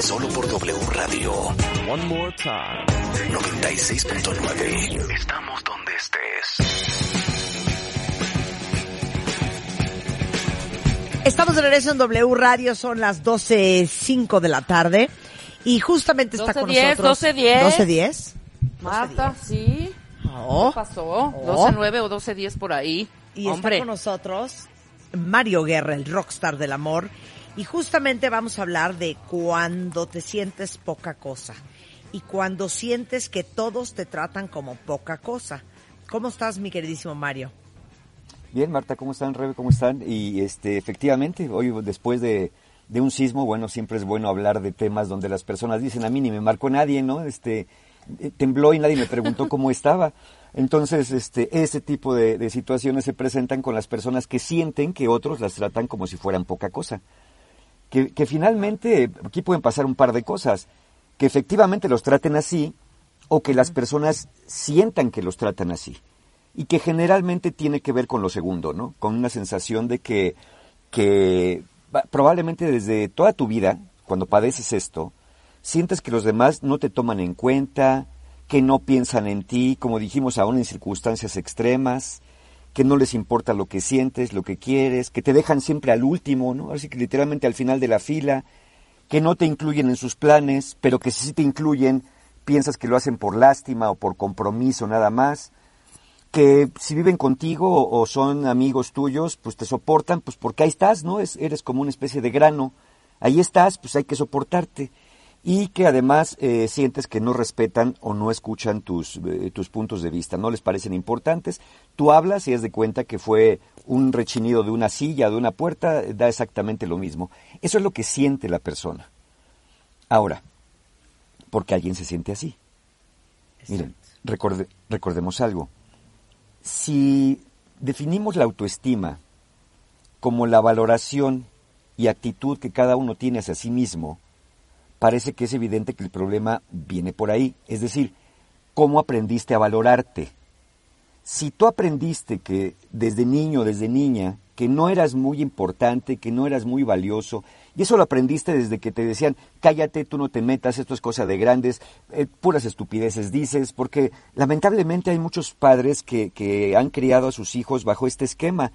Solo por W Radio. One more time. 96.9. Estamos donde estés. Estamos de regreso en W Radio, son las 12.05 de la tarde y justamente está con 12:10, nosotros... 12:10. 12.10. Marta, sí. Oh. ¿Qué pasó? Oh. 12.9 o 12.10 por ahí. Y Hombre, está con nosotros Mario Guerra, el rockstar del amor. Y justamente vamos a hablar de cuando te sientes poca cosa y cuando sientes que todos te tratan como poca cosa. ¿Cómo estás, mi queridísimo Mario? Bien, Marta, ¿cómo están? Rebe, ¿cómo están? Y este, efectivamente, hoy después de, de un sismo, bueno, siempre es bueno hablar de temas donde las personas dicen, a mí ni me marcó nadie, ¿no? Este, eh, tembló y nadie me preguntó cómo estaba. Entonces, este, ese tipo de, de situaciones se presentan con las personas que sienten que otros las tratan como si fueran poca cosa. Que, que finalmente, aquí pueden pasar un par de cosas. Que efectivamente los traten así, o que las personas sientan que los tratan así. Y que generalmente tiene que ver con lo segundo, ¿no? Con una sensación de que, que probablemente desde toda tu vida, cuando padeces esto, sientes que los demás no te toman en cuenta, que no piensan en ti, como dijimos aún en circunstancias extremas, que no les importa lo que sientes, lo que quieres, que te dejan siempre al último, ¿no? Así que literalmente al final de la fila, que no te incluyen en sus planes, pero que si te incluyen, piensas que lo hacen por lástima o por compromiso nada más, que si viven contigo o son amigos tuyos, pues te soportan, pues porque ahí estás, ¿no? Es, eres como una especie de grano, ahí estás, pues hay que soportarte. Y que además eh, sientes que no respetan o no escuchan tus, eh, tus puntos de vista, no les parecen importantes. Tú hablas y es de cuenta que fue un rechinido de una silla, de una puerta, da exactamente lo mismo. Eso es lo que siente la persona. Ahora, porque alguien se siente así. Miren, recorde- recordemos algo. Si definimos la autoestima como la valoración y actitud que cada uno tiene hacia sí mismo, parece que es evidente que el problema viene por ahí. Es decir, ¿cómo aprendiste a valorarte? Si tú aprendiste que desde niño, desde niña, que no eras muy importante, que no eras muy valioso, y eso lo aprendiste desde que te decían, cállate, tú no te metas, esto es cosa de grandes, eh, puras estupideces dices, porque lamentablemente hay muchos padres que, que han criado a sus hijos bajo este esquema.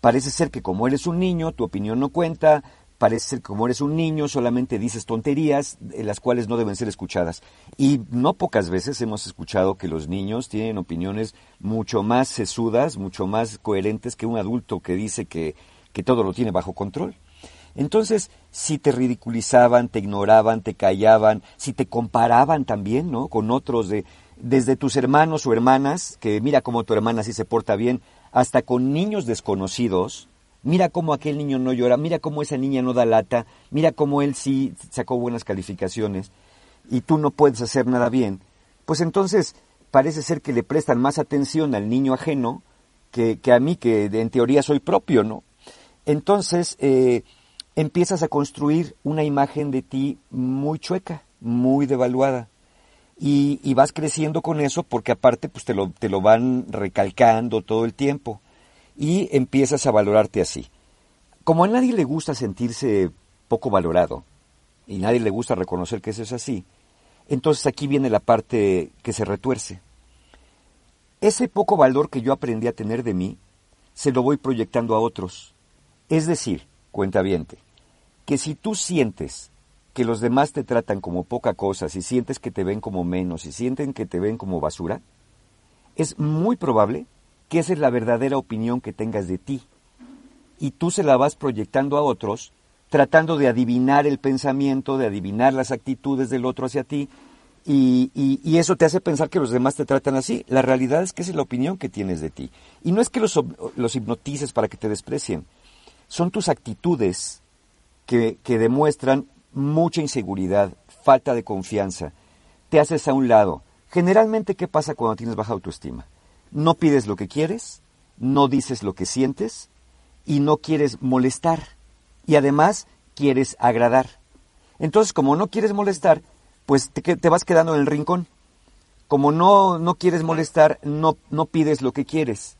Parece ser que como eres un niño, tu opinión no cuenta, parece ser como eres un niño, solamente dices tonterías, eh, las cuales no deben ser escuchadas. Y no pocas veces hemos escuchado que los niños tienen opiniones mucho más sesudas, mucho más coherentes que un adulto que dice que, que todo lo tiene bajo control. Entonces, si te ridiculizaban, te ignoraban, te callaban, si te comparaban también, ¿no? Con otros de, desde tus hermanos o hermanas, que mira cómo tu hermana sí se porta bien, hasta con niños desconocidos, mira cómo aquel niño no llora, mira cómo esa niña no da lata, mira cómo él sí sacó buenas calificaciones y tú no puedes hacer nada bien, pues entonces parece ser que le prestan más atención al niño ajeno que, a mí, que en teoría soy propio, ¿no? Entonces, eh, empiezas a construir una imagen de ti muy chueca, muy devaluada. Y, y vas creciendo con eso porque aparte pues te lo, te lo van recalcando todo el tiempo. Y empiezas a valorarte así. Como a nadie le gusta sentirse poco valorado, y nadie le gusta reconocer que eso es así, entonces aquí viene la parte que se retuerce. Ese poco valor que yo aprendí a tener de mí, se lo voy proyectando a otros. Es decir, cuentaviente, que si tú sientes que los demás te tratan como poca cosa, si sientes que te ven como menos, si sienten que te ven como basura, es muy probable que esa es la verdadera opinión que tengas de ti. Y tú se la vas proyectando a otros, tratando de adivinar el pensamiento, de adivinar las actitudes del otro hacia ti, y, eso te hace pensar que los demás te tratan así. La realidad es que esa es la opinión que tienes de ti. Y no es que los, los hipnotices para que te desprecien, son tus actitudes que, que demuestran mucha inseguridad, falta de confianza. Te haces a un lado. Generalmente, ¿qué pasa cuando tienes baja autoestima? No pides lo que quieres, no dices lo que sientes y no quieres molestar. Y además quieres agradar. Entonces, como no quieres molestar, pues te, te vas quedando en el rincón. Como no, no quieres molestar, no, no pides lo que quieres.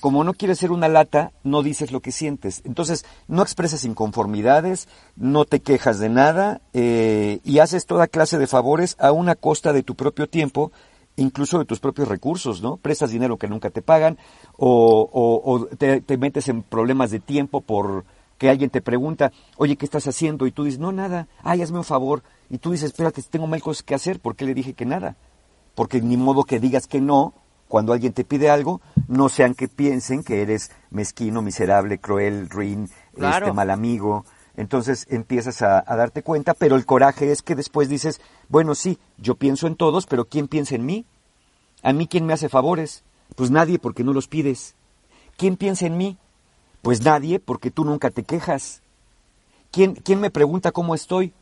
Como no quieres ser una lata, no dices lo que sientes. Entonces, no expresas inconformidades, no te quejas de nada eh, y haces toda clase de favores a una costa de tu propio tiempo, incluso de tus propios recursos, ¿no? Prestas dinero que nunca te pagan o, o- o te, te metes en problemas de tiempo por que alguien te pregunta, oye, ¿qué estás haciendo? Y tú dices, no, nada, ay, hazme un favor. Y tú dices, espérate, tengo mil cosas que hacer, ¿por qué le dije que nada? Porque ni modo que digas que no cuando alguien te pide algo, no sean que piensen que eres mezquino, miserable, cruel, ruin, Claro. este mal amigo. Entonces empiezas a, darte cuenta, pero el coraje es que después dices, bueno, sí, yo pienso en todos, pero ¿quién piensa en mí? ¿A mí quién me hace favores? Pues nadie porque no los pides. ¿Quién piensa en mí? Pues nadie porque tú nunca te quejas. ¿Quién, quién me pregunta cómo estoy?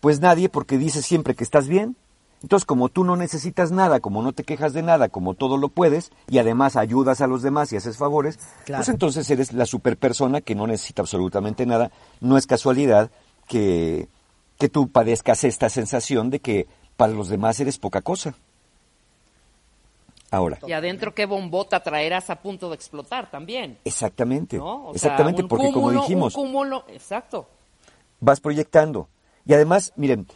Pues nadie porque dices siempre que estás bien. Entonces, como tú no necesitas nada, como no te quejas de nada, como todo lo puedes, y además ayudas a los demás y haces favores, Claro. pues entonces eres la superpersona que no necesita absolutamente nada. No es casualidad que, que tú padezcas esta sensación de que para los demás eres poca cosa. Ahora, Y adentro qué bombota traerás a punto de explotar también. exactamente, ¿no? O sea, exactamente, un porque como dijimos, Un cúmulo, exacto. vas proyectando. Y además, miren,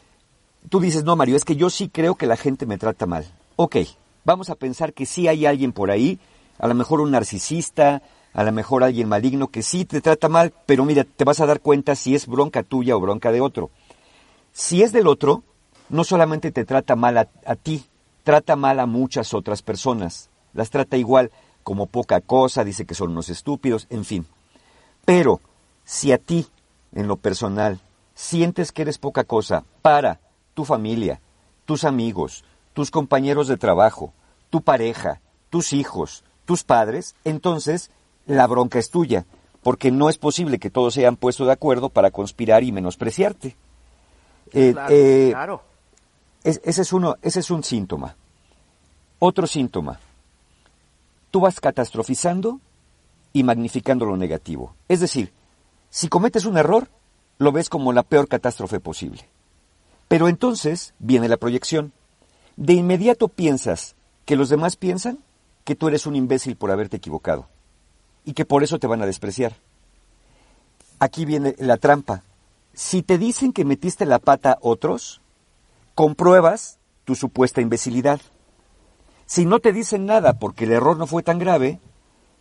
tú dices, no, Mario, es que yo sí creo que la gente me trata mal. Ok, vamos a pensar que sí hay alguien por ahí, a lo mejor un narcisista, a lo mejor alguien maligno que sí te trata mal, pero mira, te vas a dar cuenta si es bronca tuya o bronca de otro. Si es del otro, no solamente te trata mal a, a ti, trata mal a muchas otras personas. Las trata igual como poca cosa, dice que son unos estúpidos, en fin. Pero si a ti, en lo personal, sientes que eres poca cosa para tu familia, tus amigos, tus compañeros de trabajo, tu pareja, tus hijos, tus padres, entonces la bronca es tuya, porque no es posible que todos se hayan puesto de acuerdo para conspirar y menospreciarte. Eh, Claro, eh, claro. es- ese, es uno, ese es un síntoma. Otro síntoma. Tú vas catastrofizando y magnificando lo negativo. Es decir, si cometes un error, lo ves como la peor catástrofe posible. Pero entonces viene la proyección. De inmediato piensas que los demás piensan que tú eres un imbécil por haberte equivocado y que por eso te van a despreciar. Aquí viene la trampa. Si te dicen que metiste la pata otros, compruebas tu supuesta imbecilidad. Si no te dicen nada porque el error no fue tan grave,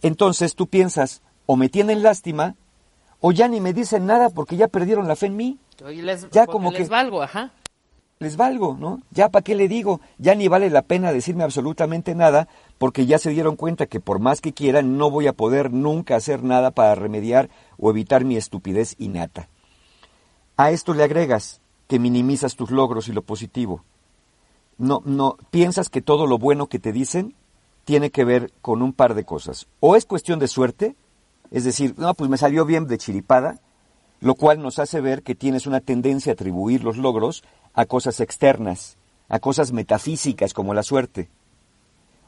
entonces tú piensas, o me tienen lástima, o ya ni me dicen nada porque ya perdieron la fe en mí. Les, Ya como les que- valgo, ajá. Les valgo, ¿no? Ya para qué le digo, ya ni vale la pena decirme absolutamente nada porque ya se dieron cuenta que por más que quieran no voy a poder nunca hacer nada para remediar o evitar mi estupidez innata. A esto le agregas que minimizas tus logros y lo positivo. No, no, piensas que todo lo bueno que te dicen tiene que ver con un par de cosas. O es cuestión de suerte, es decir, no, pues me salió bien de chiripada, lo cual nos hace ver que tienes una tendencia a atribuir los logros a cosas externas, a cosas metafísicas como la suerte.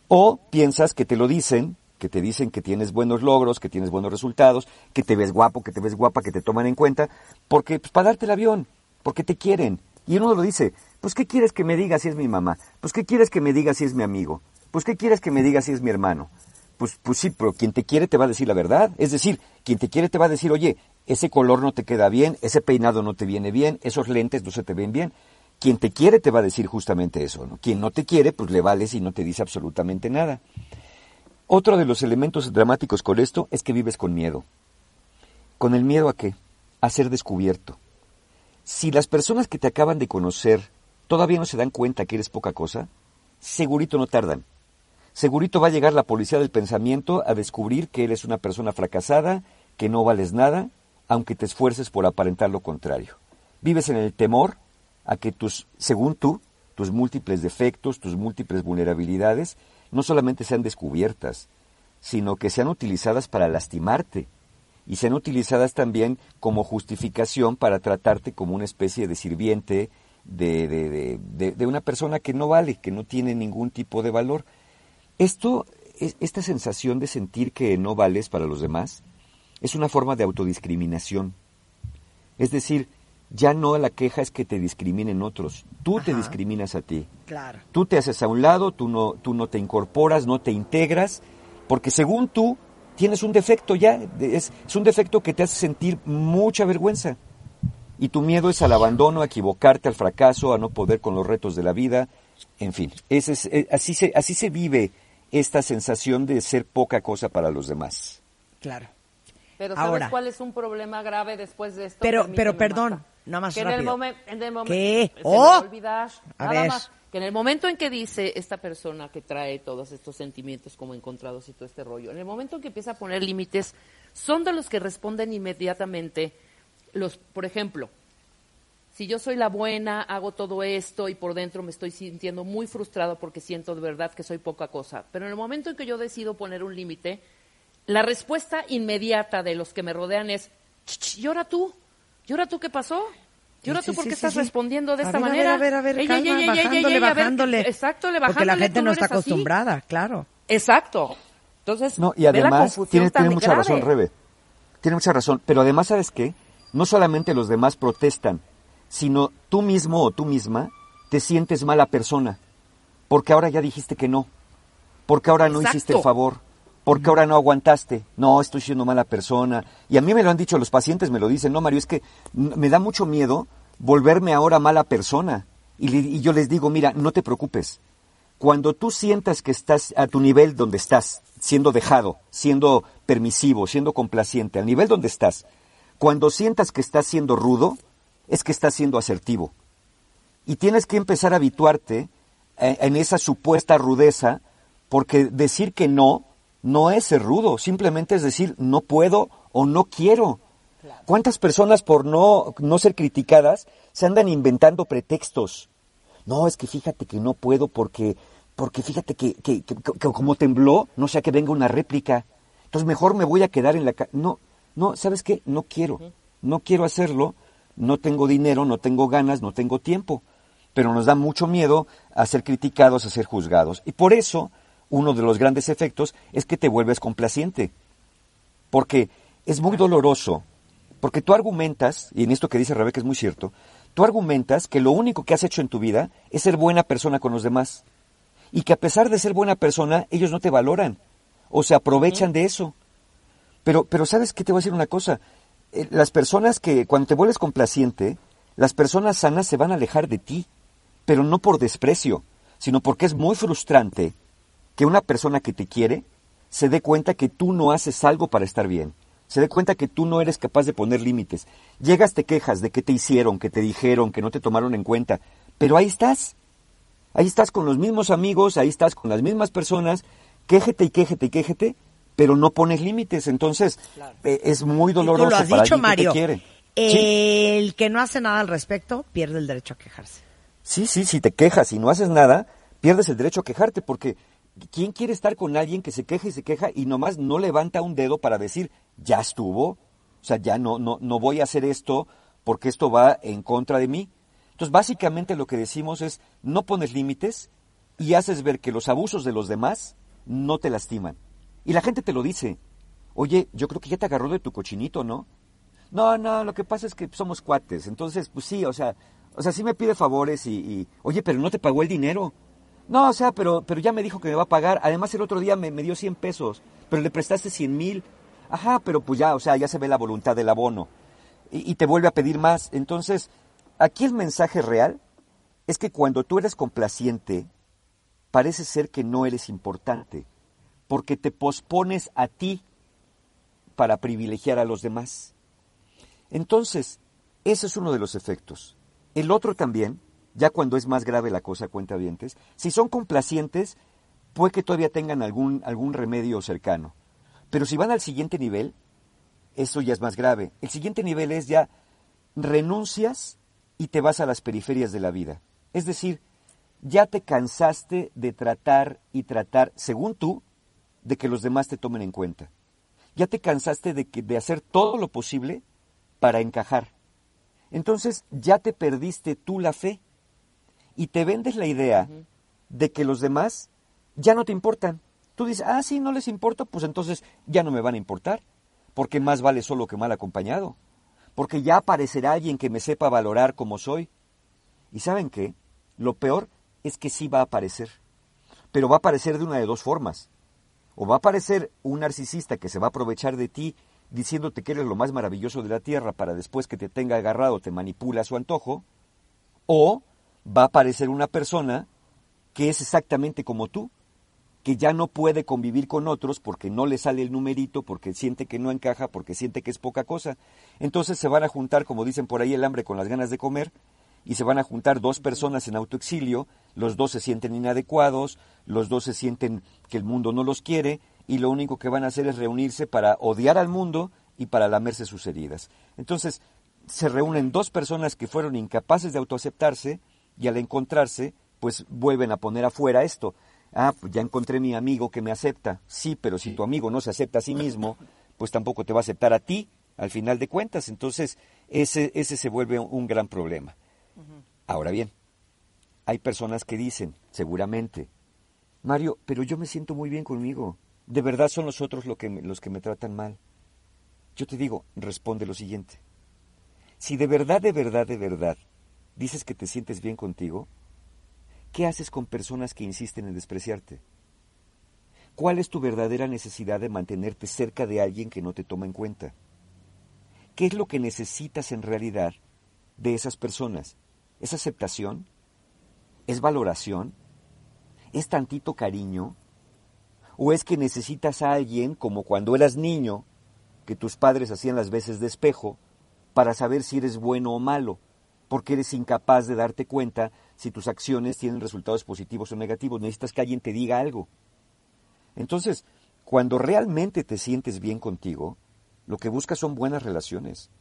O piensas que te lo dicen, que te dicen que tienes buenos logros, que tienes buenos resultados, que te ves guapo, que te ves guapa, que te toman en cuenta, porque pues, para darte el avión, porque te quieren. Y uno lo dice, pues ¿qué quieres que me diga si es mi mamá? Pues ¿qué quieres que me diga si es mi amigo? Pues ¿qué quieres que me diga si es mi hermano? Pues, pues sí, pero quien te quiere te va a decir la verdad. Es decir, quien te quiere te va a decir, oye, ese color no te queda bien, ese peinado no te viene bien, esos lentes no se te ven bien. Quien te quiere te va a decir justamente eso. ¿no? Quien no te quiere, pues le vales y no te dice absolutamente nada. Otro de los elementos dramáticos con esto es que vives con miedo. ¿Con el miedo a qué? A ser descubierto. Si las personas que te acaban de conocer todavía no se dan cuenta que eres poca cosa, segurito no tardan. Segurito va a llegar la policía del pensamiento a descubrir que eres una persona fracasada, que no vales nada, aunque te esfuerces por aparentar lo contrario. Vives en el temor a que tus, según tú, tus múltiples defectos, tus múltiples vulnerabilidades, no solamente sean descubiertas, sino que sean utilizadas para lastimarte. y sean utilizadas también como justificación para tratarte como una especie de sirviente de, de, de, de una persona que no vale, que no tiene ningún tipo de valor. Esto, es- esta sensación de sentir que no vales para los demás, es una forma de autodiscriminación. Es decir, ya no la queja es que te discriminen otros, tú te discriminas a ti. Claro. Tú te haces a un lado, tú no, tú no te incorporas, no te integras, porque según tú tienes un defecto ya, es, es un defecto que te hace sentir mucha vergüenza. Y tu miedo es al abandono, a equivocarte, al fracaso, a no poder con los retos de la vida, en fin. Ese es, eh, así, se, así se vive esta sensación de ser poca cosa para los demás. Claro. Pero ¿sabes Ahora. cuál es un problema grave después de esto? Pero- pero perdón, nada más que en el, rápido. momen- en el momen- ¿Qué? se ¡Oh! olvidar. A Nada ver. más. Que en el momento en que dice esta persona que trae todos estos sentimientos como encontrados y todo este rollo, en el momento en que empieza a poner límites, son de los que responden inmediatamente los, por ejemplo, si yo soy la buena, hago todo esto y por dentro me estoy sintiendo muy frustrado porque siento de verdad que soy poca cosa. Pero en el momento en que yo decido poner un límite, la respuesta inmediata de los que me rodean es, "Ch, ch, ¿y ahora tú? ¿Y ahora tú qué pasó? ¿Y ahora Sí, tú por qué sí, estás sí. respondiendo de A esta ver, a manera? ver, a ver, a ver, Ey, calma, ey, ey, ey, ey, bajándole, ey, a ver, bajándole. exacto, le Porque la bajándole, gente no eres está así. acostumbrada, claro. Exacto. Entonces, No, y ve la además, confusión tiene, tiene mucha grave. razón, Rebe. Tiene mucha razón. Pero además, ¿sabes qué? No solamente los demás protestan, sino tú mismo o tú misma te sientes mala persona. Porque ahora ya dijiste que no. Porque ahora no Exacto. hiciste el favor. Porque ahora no aguantaste. No, estoy siendo mala persona. Y a mí me lo han dicho los pacientes, me lo dicen. No, Mario, es que me da mucho miedo volverme ahora mala persona. Y, le- y yo les digo, mira, no te preocupes. Cuando tú sientas que estás a tu nivel donde estás, siendo dejado, siendo permisivo, siendo complaciente, al nivel donde estás, cuando sientas que estás siendo rudo, es que estás siendo asertivo. Y tienes que empezar a habituarte eh, en esa supuesta rudeza, porque decir que no no es ser rudo, simplemente es decir no puedo o no quiero. ¿Cuántas personas por no, no ser criticadas se andan inventando pretextos? No, es que fíjate que no puedo porque, porque fíjate que, que, que- que como tembló, no sea que venga una réplica. Entonces mejor me voy a quedar en la. No, no, ¿sabes qué? No quiero. No quiero hacerlo. No tengo dinero, no tengo ganas, no tengo tiempo. Pero nos da mucho miedo a ser criticados, a ser juzgados. Y por eso, uno de los grandes efectos es que te vuelves complaciente. Porque es muy doloroso. Porque tú argumentas, y en esto que dice Rebeca es muy cierto, tú argumentas que lo único que has hecho en tu vida es ser buena persona con los demás. Y que a pesar de ser buena persona, ellos no te valoran. O se aprovechan de eso. Pero, pero ¿sabes qué? Te voy a decir una cosa. Eh, Las personas que, cuando te vuelves complaciente, las personas sanas se van a alejar de ti. Pero no por desprecio, sino porque es muy frustrante que una persona que te quiere se dé cuenta que tú no haces algo para estar bien. Se dé cuenta que tú no eres capaz de poner límites. Llegas, te quejas de que te hicieron, que te dijeron, que no te tomaron en cuenta. Pero ahí estás. Ahí estás con los mismos amigos, ahí estás con las mismas personas. Quéjete y quéjete y quéjete, pero no pones límites. Entonces, eh, es muy tú doloroso lo has para dicho, que quiere. Sí. El que no hace nada al respecto pierde el derecho a quejarse. Sí, sí, si te quejas y no haces nada, pierdes el derecho a quejarte, porque ¿quién quiere estar con alguien que se queja y se queja y nomás no levanta un dedo para decir, ya estuvo? O sea, ya no, no, no voy a hacer esto porque esto va en contra de mí. Entonces, básicamente lo que decimos es, no pones límites y haces ver que los abusos de los demás no te lastiman. Y la gente te lo dice. Oye, yo creo que ya te agarró de tu cochinito, ¿no? No, no, lo que pasa es que somos cuates. Entonces, pues sí, o sea, o sea, sí me pide favores y, oye, pero no te pagó el dinero. No, o sea, pero, pero ya me dijo que me va a pagar. Además, el otro día me, me dio 100 pesos, pero le prestaste 100 mil. Ajá, pero pues ya, o sea, ya se ve la voluntad del abono. Y, y te vuelve a pedir más. Entonces, aquí el mensaje real es que cuando tú eres complaciente, parece ser que no eres importante, porque te pospones a ti para privilegiar a los demás. Entonces, ese es uno de los efectos. El otro también, ya cuando es más grave la cosa, cuenta dientes, si son complacientes, puede que todavía tengan algún, algún remedio cercano. Pero si van al siguiente nivel, eso ya es más grave. El siguiente nivel es ya renuncias y te vas a las periferias de la vida. Es decir, ya te cansaste de tratar y tratar, según tú, de que los demás te tomen en cuenta. Ya te cansaste de, que, de hacer todo lo posible para encajar. Entonces ya te perdiste tú la fe y te vendes la idea de que los demás ya no te importan. Tú dices, ah, sí, no les importa, pues entonces ya no me van a importar, porque más vale solo que mal acompañado, porque ya aparecerá alguien que me sepa valorar como soy. ¿Y saben qué? Lo peor es que sí va a aparecer, pero va a aparecer de una de dos formas. O va a aparecer un narcisista que se va a aprovechar de ti diciéndote que eres lo más maravilloso de la tierra para después que te tenga agarrado te manipula a su antojo, o va a aparecer una persona que es exactamente como tú, que ya no puede convivir con otros porque no le sale el numerito, porque siente que no encaja, porque siente que es poca cosa. Entonces se van a juntar, como dicen por ahí, el hambre con las ganas de comer, y se van a juntar dos personas en autoexilio, los dos se sienten inadecuados, los dos se sienten que el mundo no los quiere, y lo único que van a hacer es reunirse para odiar al mundo y para lamerse sus heridas. Entonces, se reúnen dos personas que fueron incapaces de autoaceptarse y al encontrarse, pues vuelven a poner afuera esto. Ah, pues ya encontré mi amigo que me acepta. Sí, pero si tu amigo no se acepta a sí mismo, pues tampoco te va a aceptar a ti, al final de cuentas. Entonces, ese, ese se vuelve un gran problema. Ahora bien, hay personas que dicen, seguramente, Mario, pero yo me siento muy bien conmigo. De verdad son los otros que los que me tratan mal. Yo te digo, responde lo siguiente. Si de verdad, de verdad, de verdad dices que te sientes bien contigo, ¿qué haces con personas que insisten en despreciarte? ¿Cuál es tu verdadera necesidad de mantenerte cerca de alguien que no te toma en cuenta? ¿Qué es lo que necesitas en realidad de esas personas? ¿Es aceptación? ¿Es valoración? ¿Es tantito cariño? ¿O es que necesitas a alguien como cuando eras niño, que tus padres hacían las veces de espejo, para saber si eres bueno o malo, porque eres incapaz de darte cuenta si tus acciones tienen resultados positivos o negativos? Necesitas que alguien te diga algo. Entonces, cuando realmente te sientes bien contigo, lo que buscas son buenas relaciones.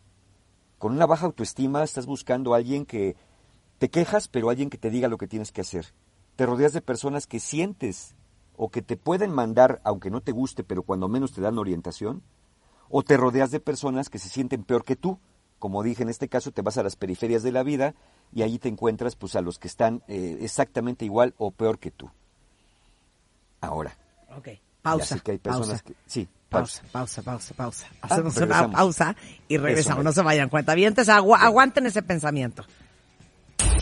Con una baja autoestima estás buscando a alguien que te quejas, pero alguien que te diga lo que tienes que hacer. Te rodeas de personas que sientes o que te pueden mandar, aunque no te guste, pero cuando menos te dan orientación, o te rodeas de personas que se sienten peor que tú. Como dije, en este caso te vas a las periferias de la vida y allí te encuentras pues a los que están eh, exactamente igual o peor que tú. Ahora. Ok. Pausa. que hay personas pausa. que sí, Pausa, pausa, pausa, pausa. Ah, Hacemos una pausa y regresamos. Eso, no se vayan cuenta. agu aguanten ese pensamiento.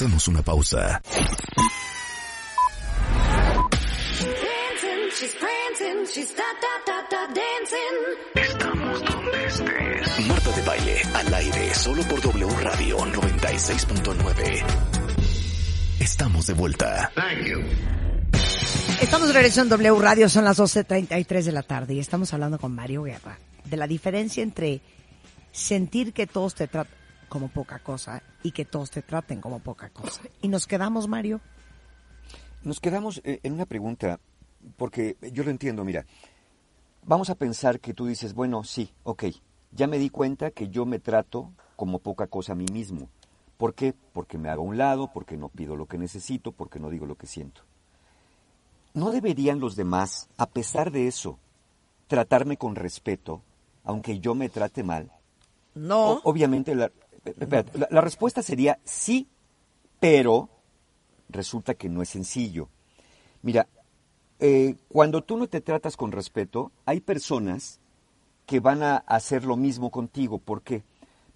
Hacemos una pausa. Estamos donde estés. Marta de baile, al aire, solo por W Radio 96.9. Estamos de vuelta. Estamos de regreso en W Radio, son las 12.33 de la tarde y estamos hablando con Mario Guerra de la diferencia entre sentir que todos te tratan como poca cosa y que todos te traten como poca cosa. Y nos quedamos, Mario. Nos quedamos eh, en una pregunta, porque yo lo entiendo, mira, vamos a pensar que tú dices, bueno, sí, ok, ya me di cuenta que yo me trato como poca cosa a mí mismo. ¿Por qué? Porque me hago a un lado, porque no pido lo que necesito, porque no digo lo que siento. ¿No deberían los demás, a pesar de eso, tratarme con respeto, aunque yo me trate mal? No. O- obviamente, la, la respuesta sería sí, pero resulta que no es sencillo. Mira, eh, cuando tú no te tratas con respeto, hay personas que van a hacer lo mismo contigo. ¿Por qué?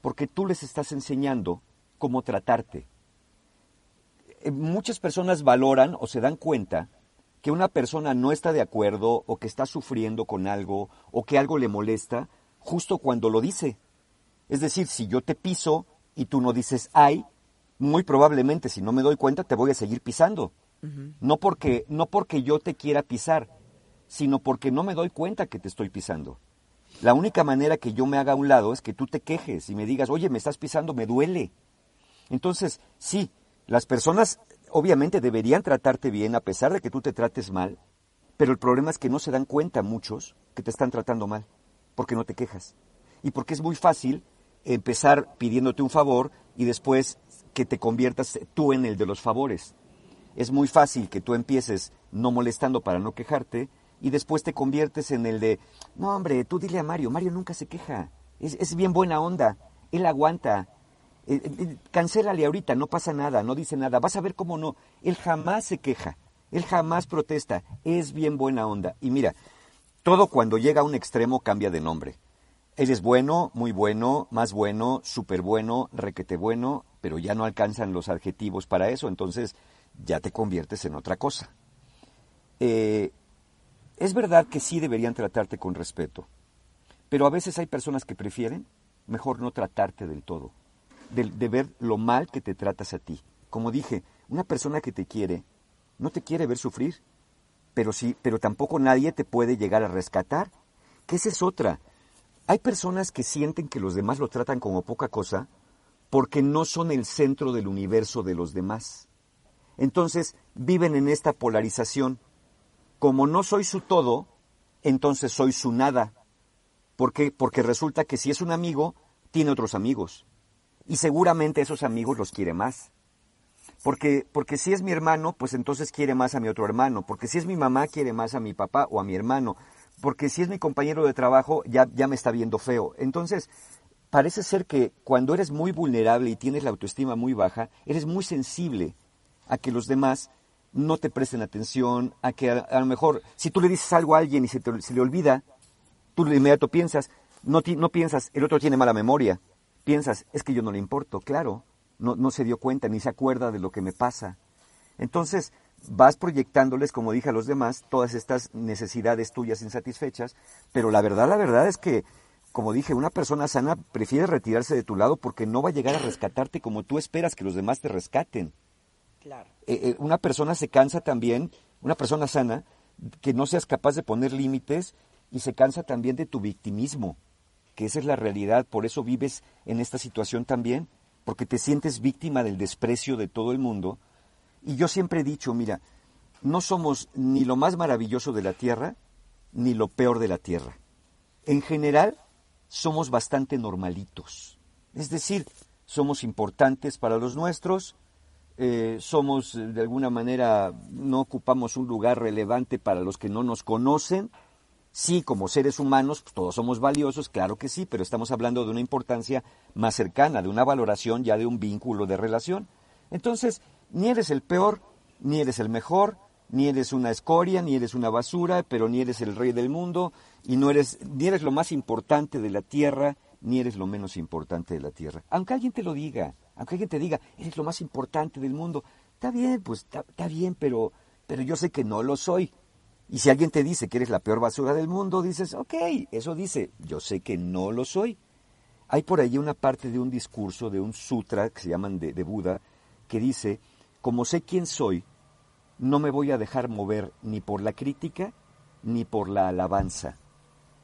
Porque tú les estás enseñando cómo tratarte. Eh, muchas personas valoran o se dan cuenta que una persona no está de acuerdo o que está sufriendo con algo o que algo le molesta justo cuando lo dice. Es decir, si yo te piso y tú no dices ay, muy probablemente si no me doy cuenta te voy a seguir pisando. No porque no porque yo te quiera pisar, sino porque no me doy cuenta que te estoy pisando. La única manera que yo me haga a un lado es que tú te quejes y me digas, oye, me estás pisando, me duele. Entonces, sí, las personas obviamente deberían tratarte bien a pesar de que tú te trates mal, pero el problema es que no se dan cuenta muchos que te están tratando mal, porque no te quejas. Y porque es muy fácil empezar pidiéndote un favor y después que te conviertas tú en el de los favores. Es muy fácil que tú empieces no molestando para no quejarte y después te conviertes en el de, no hombre, tú dile a Mario, Mario nunca se queja, es, es bien buena onda, él aguanta, eh, eh, cancélale ahorita, no pasa nada, no dice nada, vas a ver cómo no, él jamás se queja, él jamás protesta, es bien buena onda. Y mira, todo cuando llega a un extremo cambia de nombre. Él es bueno, muy bueno, más bueno, súper bueno, requete bueno, pero ya no alcanzan los adjetivos para eso, entonces ya te conviertes en otra cosa. Eh, es verdad que sí deberían tratarte con respeto, pero a veces hay personas que prefieren mejor no tratarte del todo, de, de ver lo mal que te tratas a ti. Como dije, una persona que te quiere no te quiere ver sufrir, pero sí, pero tampoco nadie te puede llegar a rescatar. Que esa es otra. Hay personas que sienten que los demás lo tratan como poca cosa porque no son el centro del universo de los demás. Entonces viven en esta polarización. Como no soy su todo, entonces soy su nada. ¿Por qué? Porque resulta que si es un amigo, tiene otros amigos. Y seguramente esos amigos los quiere más. Porque, porque si es mi hermano, pues entonces quiere más a mi otro hermano. Porque si es mi mamá, quiere más a mi papá o a mi hermano. Porque si es mi compañero de trabajo, ya, ya me está viendo feo. Entonces, parece ser que cuando eres muy vulnerable y tienes la autoestima muy baja, eres muy sensible a que los demás no te presten atención, a que a, lo mejor si tú le dices algo a alguien y se, le olvida, tú de inmediato piensas, no, no piensas, el otro tiene mala memoria, piensas, es que yo no le importo, claro, no, no se dio cuenta ni se acuerda de lo que me pasa. Entonces vas proyectándoles, como dije a los demás, todas estas necesidades tuyas insatisfechas, pero la verdad, la verdad es que, como dije, una persona sana prefiere retirarse de tu lado porque no va a llegar a rescatarte como tú esperas que los demás te rescaten. Claro. Eh, eh, una persona se cansa también, una persona sana, que no seas capaz de poner límites y se cansa también de tu victimismo, que esa es la realidad, por eso vives en esta situación también, porque te sientes víctima del desprecio de todo el mundo. Y yo siempre he dicho, mira, no somos ni lo más maravilloso de la tierra, ni lo peor de la tierra. En general, somos bastante normalitos. Es decir, somos importantes para los nuestros, eh, somos eh, de alguna manera, no ocupamos un lugar relevante para los que no nos conocen. Sí, como seres humanos, pues, todos somos valiosos, claro que sí, pero estamos hablando de una importancia más cercana, de una valoración ya de un vínculo de relación. Entonces, ni eres el peor, ni eres el mejor, ni eres una escoria, ni eres una basura, pero ni eres el rey del mundo, y no eres, ni eres lo más importante de la tierra, ni eres lo menos importante de la tierra. Aunque alguien te lo diga, aunque alguien te diga, eres lo más importante del mundo, está bien, pues está, bien, pero, pero yo sé que no lo soy. Y si alguien te dice que eres la peor basura del mundo, dices, ok, eso dice, yo sé que no lo soy. Hay por allí una parte de un discurso, de un sutra que se llaman de Buda, que dice, como sé quién soy, no me voy a dejar mover ni por la crítica ni por la alabanza.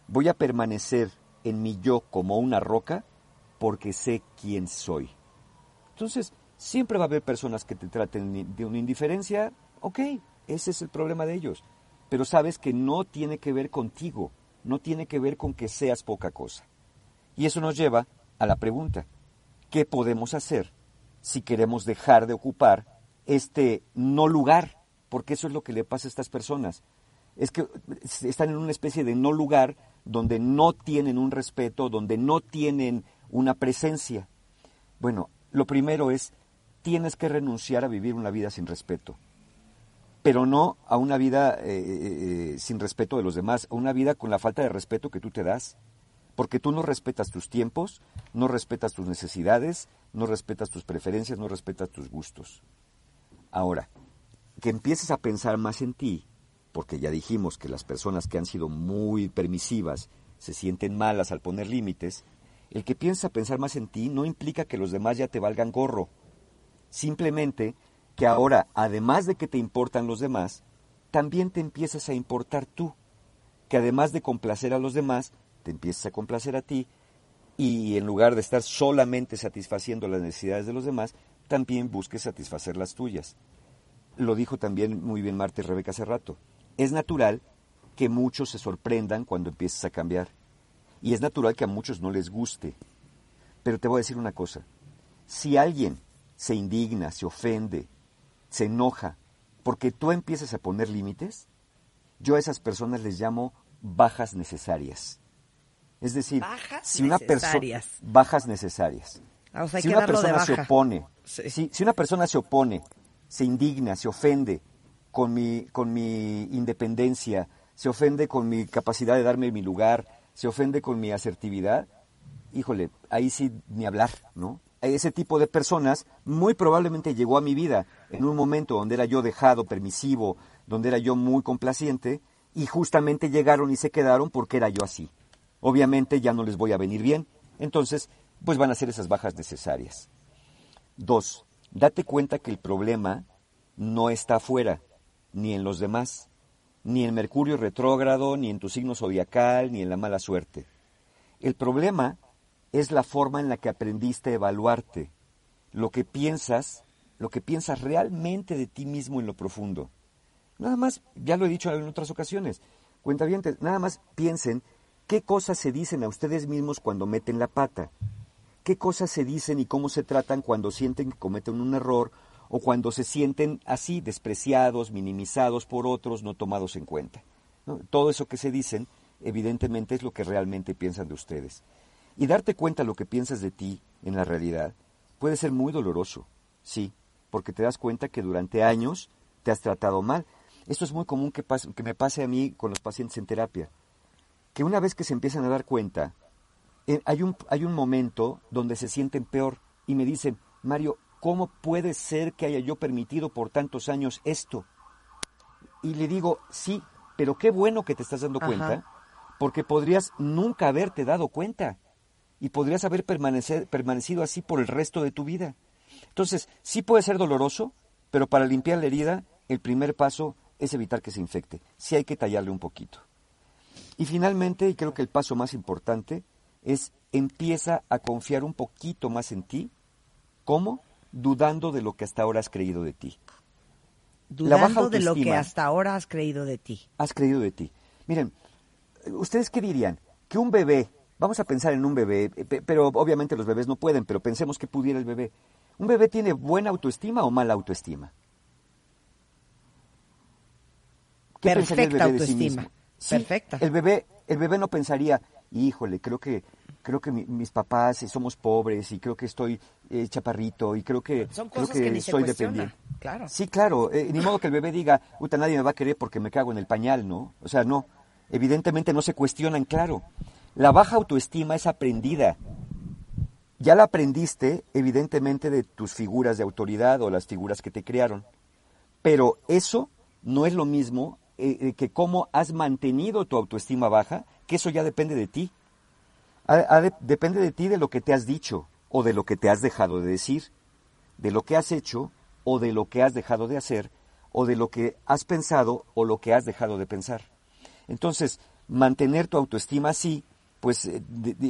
Voy a permanecer en mi yo como una roca porque sé quién soy. Entonces, siempre va a haber personas que te traten de una indiferencia, ok, ese es el problema de ellos. Pero sabes que no tiene que ver contigo, no tiene que ver con que seas poca cosa. Y eso nos lleva a la pregunta, ¿qué podemos hacer si queremos dejar de ocupar este no lugar? Porque eso es lo que le pasa a estas personas. Es que están en una especie de no lugar donde no tienen un respeto, donde no tienen una presencia. Bueno, lo primero es, tienes que renunciar a vivir una vida sin respeto, pero no a una vida eh, eh, sin respeto de los demás, a una vida con la falta de respeto que tú te das, porque tú no respetas tus tiempos, no respetas tus necesidades, no respetas tus preferencias, no respetas tus gustos. Ahora, que empieces a pensar más en ti, porque ya dijimos que las personas que han sido muy permisivas se sienten malas al poner límites, el que piensa pensar más en ti no implica que los demás ya te valgan gorro. Simplemente que ahora, además de que te importan los demás, también te empiezas a importar tú. Que además de complacer a los demás, te empieces a complacer a ti y en lugar de estar solamente satisfaciendo las necesidades de los demás, también busques satisfacer las tuyas. Lo dijo también muy bien Marta y Rebeca hace rato. Es natural que muchos se sorprendan cuando empieces a cambiar. Y es natural que a muchos no les guste. Pero te voy a decir una cosa. Si alguien se indigna, se ofende, se enoja, porque tú empiezas a poner límites, yo a esas personas les llamo bajas necesarias. Es decir, Bajas si una persona necesarias. bajas necesarias. Ah, o sea, hay si que una persona se opone. Si, si una persona se opone, se indigna, se ofende con mi, con mi independencia, se ofende con mi capacidad de darme mi lugar, se ofende con mi asertividad, híjole, ahí sí ni hablar, ¿no? Ese tipo de personas muy probablemente llegó a mi vida en un momento donde era yo dejado, permisivo, donde era yo muy complaciente, y justamente llegaron y se quedaron porque era yo así. Obviamente ya no les voy a venir bien, entonces pues van a ser esas bajas necesarias. Dos, date cuenta que el problema no está afuera, ni en los demás, ni en Mercurio retrógrado, ni en tu signo zodiacal, ni en la mala suerte. El problema es la forma en la que aprendiste a evaluarte, lo que piensas, lo que piensas realmente de ti mismo en lo profundo. Nada más, ya lo he dicho en otras ocasiones, cuentavientes, nada más piensen qué cosas se dicen a ustedes mismos cuando meten la pata, qué cosas se dicen y cómo se tratan cuando sienten que cometen un error o cuando se sienten así despreciados, minimizados por otros, no tomados en cuenta. Todo eso que se dicen, evidentemente, es lo que realmente piensan de ustedes. Y darte cuenta lo que piensas de ti en la realidad puede ser muy doloroso, sí, porque te das cuenta que durante años te has tratado mal. Esto es muy común que, pas- que me pase a mí con los pacientes en terapia, que una vez que se empiezan a dar cuenta, eh, hay, un, hay un momento donde se sienten peor y me dicen, Mario, ¿cómo puede ser que haya yo permitido por tantos años esto? Y le digo, sí, pero qué bueno que te estás dando Ajá. cuenta, porque podrías nunca haberte dado cuenta y podrías haber permanecido así por el resto de tu vida. Entonces, sí puede ser doloroso, pero para limpiar la herida, el primer paso es evitar que se infecte. Sí hay que tallarle un poquito. Y finalmente, y creo que el paso más importante, es empieza a confiar un poquito más en ti. ¿Cómo? Dudando de lo que hasta ahora has creído de ti. La baja Dudando de lo que hasta ahora has creído de ti. Has creído de ti. Miren, ¿ustedes qué dirían? Que un bebé, vamos a pensar en un bebé, eh, pe- pero obviamente los bebés no pueden, pero pensemos que pudiera el bebé. ¿Un bebé tiene buena autoestima o mala autoestima? ¿Qué pensaría el Perfecta bebé de sí autoestima. mismo? Sí, Perfecta. El bebé, el bebé no pensaría, híjole, creo que, creo que mi- mis papás eh, somos pobres y creo que estoy eh, chaparrito y creo que, Son creo que ni se soy dependiente. claro. Sí, claro. eh, ni modo que el bebé diga, puta, nadie me va a querer porque me cago en el pañal, ¿no? O sea, no. Evidentemente no se cuestionan, claro. La baja autoestima es aprendida. Ya la aprendiste, evidentemente, de tus figuras de autoridad o las figuras que te crearon. Pero eso no es lo mismo eh, que cómo has mantenido tu autoestima baja, que eso ya depende de ti. Depende de ti de lo que te has dicho o de lo que te has dejado de decir, de lo que has hecho o de lo que has dejado de hacer, o de lo que has pensado o lo que has dejado de pensar. Entonces, mantener tu autoestima así, pues eh,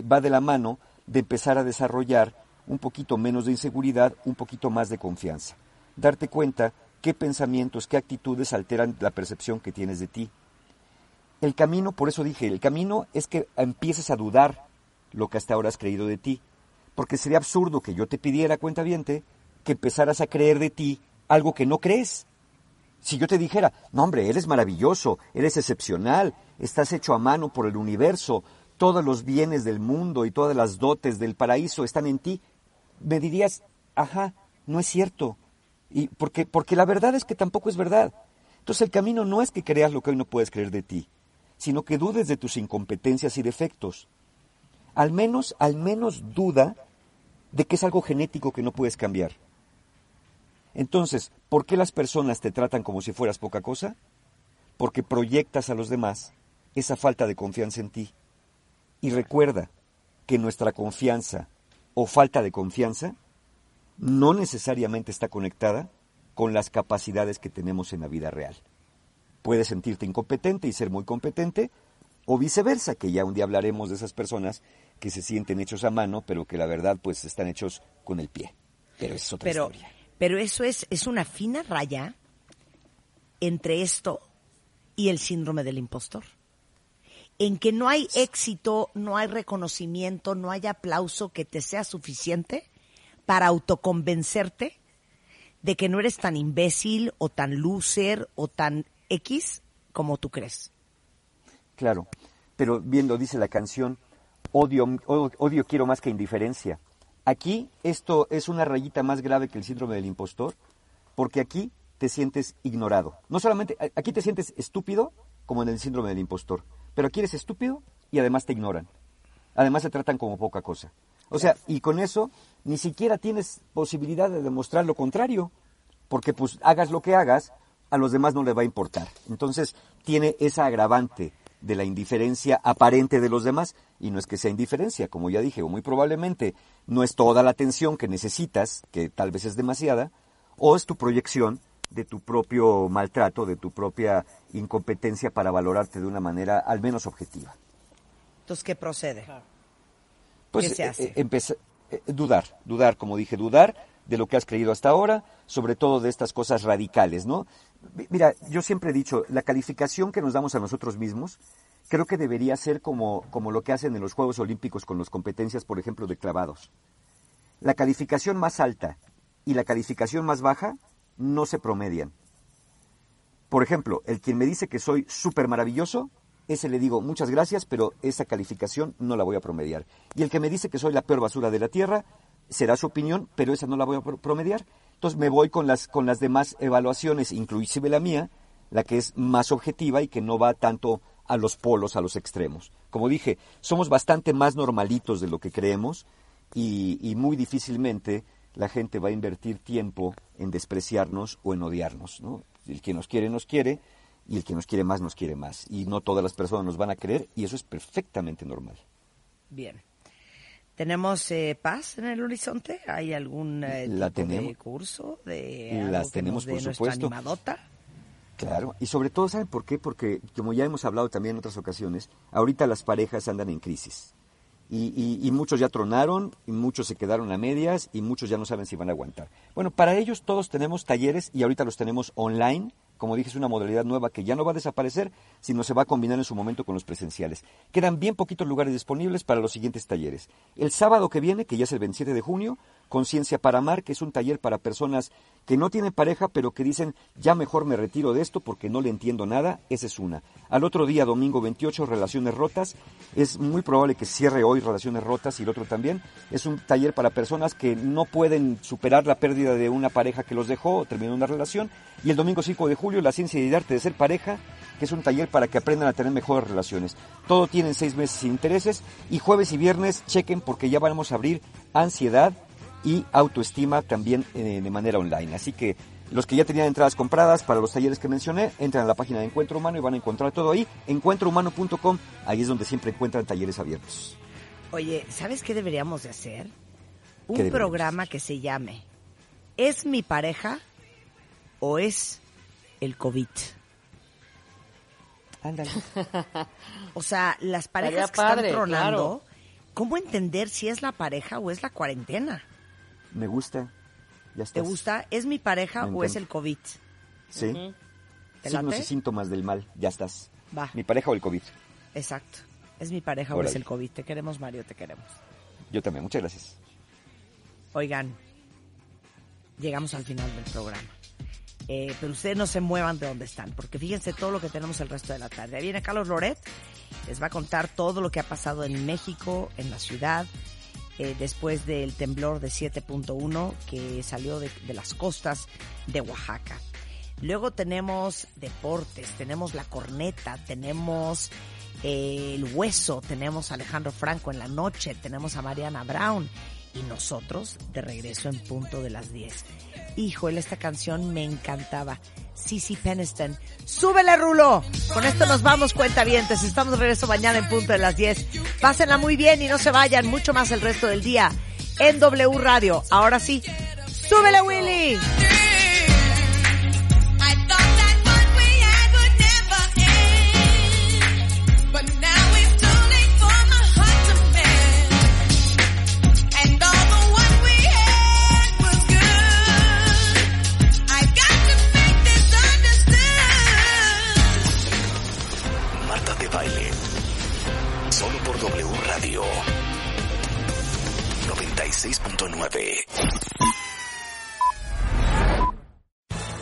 va de la mano de empezar a desarrollar un poquito menos de inseguridad, un poquito más de confianza. Darte cuenta qué pensamientos, qué actitudes alteran la percepción que tienes de ti. El camino, por eso dije, el camino es que empieces a dudar lo que hasta ahora has creído de ti. Porque sería absurdo que yo te pidiera, cuenta que empezaras a creer de ti algo que no crees. Si yo te dijera, no hombre, eres maravilloso, eres excepcional, estás hecho a mano por el universo, todos los bienes del mundo y todas las dotes del paraíso están en ti, me dirías, ajá, no es cierto. Y porque, porque la verdad es que tampoco es verdad. Entonces el camino no es que creas lo que hoy no puedes creer de ti, sino que dudes de tus incompetencias y defectos. Al menos, al menos duda de que es algo genético que no puedes cambiar. Entonces, ¿por qué las personas te tratan como si fueras poca cosa? Porque proyectas a los demás esa falta de confianza en ti. Y recuerda que nuestra confianza o falta de confianza no necesariamente está conectada con las capacidades que tenemos en la vida real. Puedes sentirte incompetente y ser muy competente, O viceversa, que ya un día hablaremos de esas personas que se sienten hechos a mano, pero que la verdad pues están hechos con el pie. Pero es otra Pero, historia. pero eso es, es una fina raya entre esto y el síndrome del impostor. En que no hay éxito, no hay reconocimiento, no hay aplauso que te sea suficiente para autoconvencerte de que no eres tan imbécil o tan loser o tan X como tú crees. Claro, pero bien lo dice la canción, odio, odio quiero más que indiferencia. Aquí esto es una rayita más grave que el síndrome del impostor, porque aquí te sientes ignorado. No solamente, aquí te sientes estúpido, como en el síndrome del impostor, pero aquí eres estúpido y además te ignoran. Además te tratan como poca cosa. O sea, y con eso ni siquiera tienes posibilidad de demostrar lo contrario, porque pues hagas lo que hagas, a los demás no les va a importar. Entonces tiene esa agravante de la indiferencia aparente de los demás, y no es que sea indiferencia, como ya dije, o muy probablemente no es toda la atención que necesitas, que tal vez es demasiada, o es tu proyección de tu propio maltrato, de tu propia incompetencia para valorarte de una manera al menos objetiva. Entonces, ¿qué procede? Pues ¿Qué se eh, hace? eh, empeza- eh, dudar, dudar, como dije, dudar de lo que has creído hasta ahora, sobre todo de estas cosas radicales, ¿no? Mi- Mira, yo siempre he dicho, la calificación que nos damos a nosotros mismos, creo que debería ser como, como lo que hacen en los Juegos Olímpicos con las competencias, por ejemplo, de clavados. La calificación más alta y la calificación más baja no se promedian. Por ejemplo, el quien me dice que soy súper maravilloso, ese le digo muchas gracias, pero esa calificación no la voy a promediar. Y el que me dice que soy la peor basura de la tierra, será su opinión, pero esa no la voy a pro- promediar. Entonces me voy con las, con las demás evaluaciones, inclusive la mía, la que es más objetiva y que no va tanto a los polos, a los extremos. Como dije, somos bastante más normalitos de lo que creemos y, muy difícilmente la gente va a invertir tiempo en despreciarnos o en odiarnos. ¿no? El que nos quiere, nos quiere, y el que nos quiere más, nos quiere más. Y no todas las personas nos van a querer, y eso es perfectamente normal. Bien. ¿Tenemos eh, paz en el horizonte? ¿Hay algún eh, La tipo de tenemos. curso? De Las tenemos, por supuesto. animadota? Claro, y sobre todo, ¿saben por qué? Porque, como ya hemos hablado también en otras ocasiones, ahorita las parejas andan en crisis. Y, y- y muchos ya tronaron, y muchos se quedaron a medias, y muchos ya no saben si van a aguantar. Bueno, para ellos todos tenemos talleres, y ahorita los tenemos online. Como dije, es una modalidad nueva que ya no va a desaparecer, sino se va a combinar en su momento con los presenciales. Quedan bien poquitos lugares disponibles para los siguientes talleres. El sábado que viene, que ya es el 27 de junio, Conciencia para Amar, que es un taller para personas que no tienen pareja, pero que dicen, ya mejor me retiro de esto porque no le entiendo nada, esa es una. Al otro día, domingo 28, Relaciones Rotas, es muy probable que cierre hoy Relaciones Rotas y el otro también. Es un taller para personas que no pueden superar la pérdida de una pareja que los dejó o terminó una relación. Y el domingo 5 de julio, La Ciencia y el Arte de Ser Pareja, que es un taller para que aprendan a tener mejores relaciones. Todo tienen seis meses sin intereses y jueves y viernes chequen porque ya vamos a abrir ansiedad y autoestima también eh, de manera online. Así que los que ya tenían entradas compradas para los talleres que mencioné, entran a la página de Encuentro Humano y van a encontrar todo ahí. Encuentrohumano.com, ahí es donde siempre encuentran talleres abiertos. Oye, ¿sabes qué deberíamos de hacer? Un ¿Qué deberíamos programa que se llame ¿Es mi pareja o es el COVID? Ándale. O sea, las parejas que están tronando, ¿cómo entender si es la pareja o es la cuarentena? Me gusta. Ya ¿Te estás. gusta? ¿Es mi pareja o es el COVID? Sí. ¿Te Signos y síntomas del mal, ya estás. Va. Mi pareja o el COVID. Exacto. ¿Es mi pareja o es el COVID? Te queremos, Mario, te queremos. Yo también, muchas gracias. Oigan, llegamos al final del programa. Eh, pero ustedes no se muevan de donde están, porque fíjense todo lo que tenemos el resto de la tarde. Ahí viene Carlos Loret, les va a contar todo lo que ha pasado en México, en la ciudad, eh, después del temblor de 7.1 que salió de, de las costas de Oaxaca. Luego tenemos deportes, tenemos la corneta, tenemos eh, el hueso, tenemos a Alejandro Franco en la noche, tenemos a Mariana Brown y nosotros de regreso en punto de las 10. Híjole, esta canción me encantaba. Cici Peniston. ¡Súbele, Rulo! Con esto nos vamos, cuentavientes. Estamos de regreso mañana en punto de las 10. Pásenla muy bien y no se vayan mucho más el resto del día en W Radio. Ahora sí, ¡súbele, Willy!